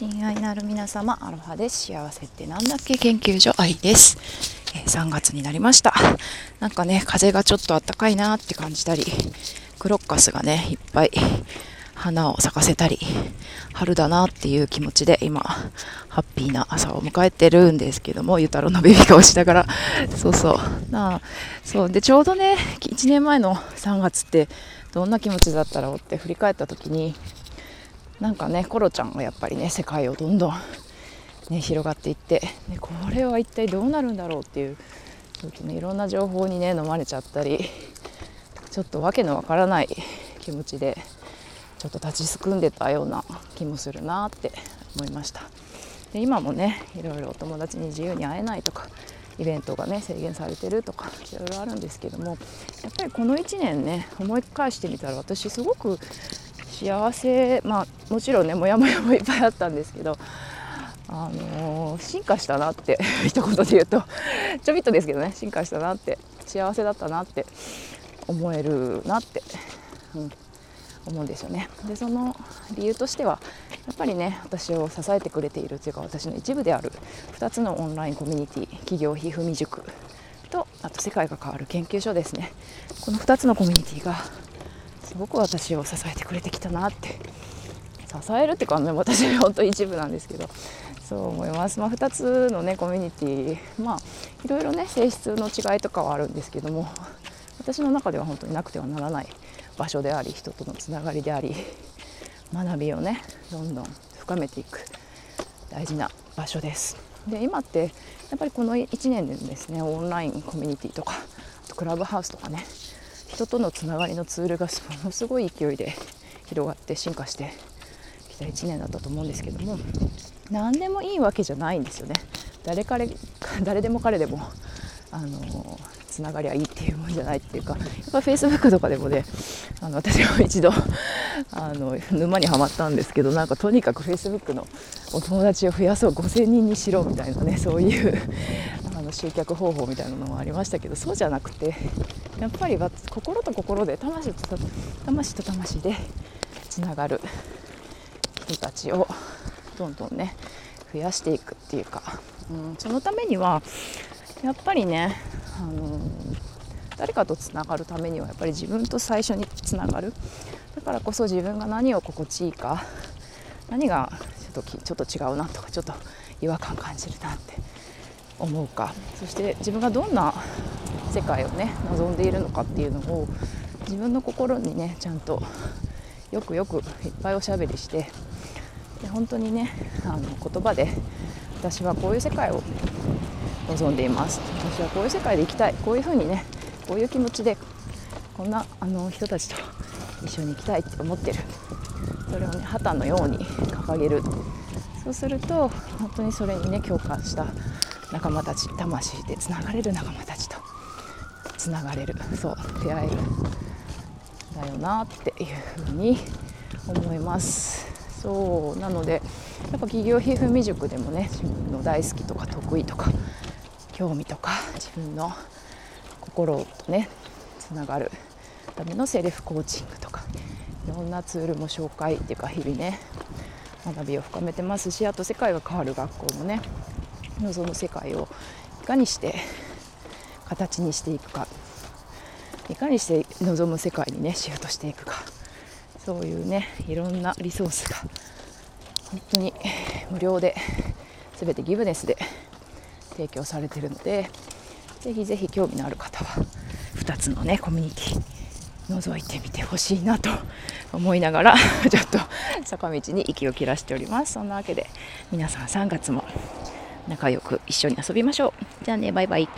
親愛なる皆様アロハです。幸せってなんだっけ？研究所愛です、えー、3月になりました。なんかね風がちょっと暖かいなって感じたりクロッカスがねいっぱい花を咲かせたり春だなっていう気持ちで今ハッピーな朝を迎えてるんですけどもゆたろうのベビー顔しながら。そうそう。なあそう。でちょうどね1年前の3月ってどんな気持ちだったろうって振り返った時になんかねコロちゃんがやっぱりね世界をどんどん、ね、広がっていって、ね、これは一体どうなるんだろうっていうちょっとねいろんな情報にね飲まれちゃったりちょっとわけのわからない気持ちでちょっと立ちすくんでたような気もするなって思いました。で今もねいろいろお友達に自由に会えないとかイベントがね制限されてるとかいろいろあるんですけどもやっぱりこの1年ね思い返してみたら私すごく幸せまあもちろんねモヤモヤもいっぱいあったんですけどあのー、進化したなって 一言で言うとちょびっとですけどね進化したなって幸せだったなって思えるなって、うん、思うんですよね。でその理由としてはやっぱりね私を支えてくれているというか私の一部である2つのオンラインコミュニティ企業ひふみ塾とあと世界が変わる研究所ですねこの2つのコミュニティがすごく私を支えてくれてきたなって。支えるっていうか、ね、私は本当一部なんですけど。そう思います、まあ、2つのねコミュニティまあいろいろね性質の違いとかはあるんですけども私の中では本当になくてはならない場所であり人とのつながりであり学びをねどんどん深めていく大事な場所です。で今ってやっぱりこの1年でですねオンラインコミュニティとかクラブハウスとかね人とのつながりのツールがものすごい勢いで 広がって進化してきた1年だったと思うんですけども何でもいいわけじゃないんですよね。誰彼 誰でも彼でもあのつながりゃいいっていうもんじゃないっていうかやっぱフェイスブックとかでもねあの私も一度 あの沼にはまったんですけどなんかとにかくフェイスブックのお友達を増やそう5000人にしろみたいなねそういうあの集客方法みたいなのもありましたけどそうじゃなくてやっぱり心と心で魂と魂と魂でつながる人たちをどんどんね増やしていくっていうか、うん、そのためにはやっぱりね、あの誰かとつながるためにはやっぱり自分と最初につながる。だからこそ自分が何を心地いいか何がちょっとちょっと違うなとかちょっと違和感感じるなって思うか。そして自分がどんな世界をね望んでいるのかっていうのを自分の心にねちゃんとよくよくいっぱいおしゃべりしてで本当にねあの言葉で私はこういう世界を望んでいます。私はこういう世界で生きたい。こういうふうにねこういう気持ちでこんなあの人たちと一緒に行きたいって思ってる。それをね旗のように掲げる。そうすると本当にそれにね共感した仲間たち魂でつながれる仲間たちとつながれる。そう。出会えるだよなっていうふうに思います。そう。なのでやっぱ企業皮膚未熟でもね自分の大好きとか得意とか興味とか自分の心とねつながるためのセルフコーチングとかいろんなツールも紹介っていうか日々ね学びを深めてますしあと世界が変わる学校もね望む世界をいかにして形にしていくか。いかにして望む世界にねシフトしていくか。そういうねいろんなリソースが本当に無料で全てギブネスで提供されてるのでぜひぜひ興味のある方は2つのねコミュニティ覗いてみてほしいなと思いながらちょっと坂道に息を切らしております。そんなわけで皆さん3月も仲良く一緒に遊びましょう。じゃあねバイバイ。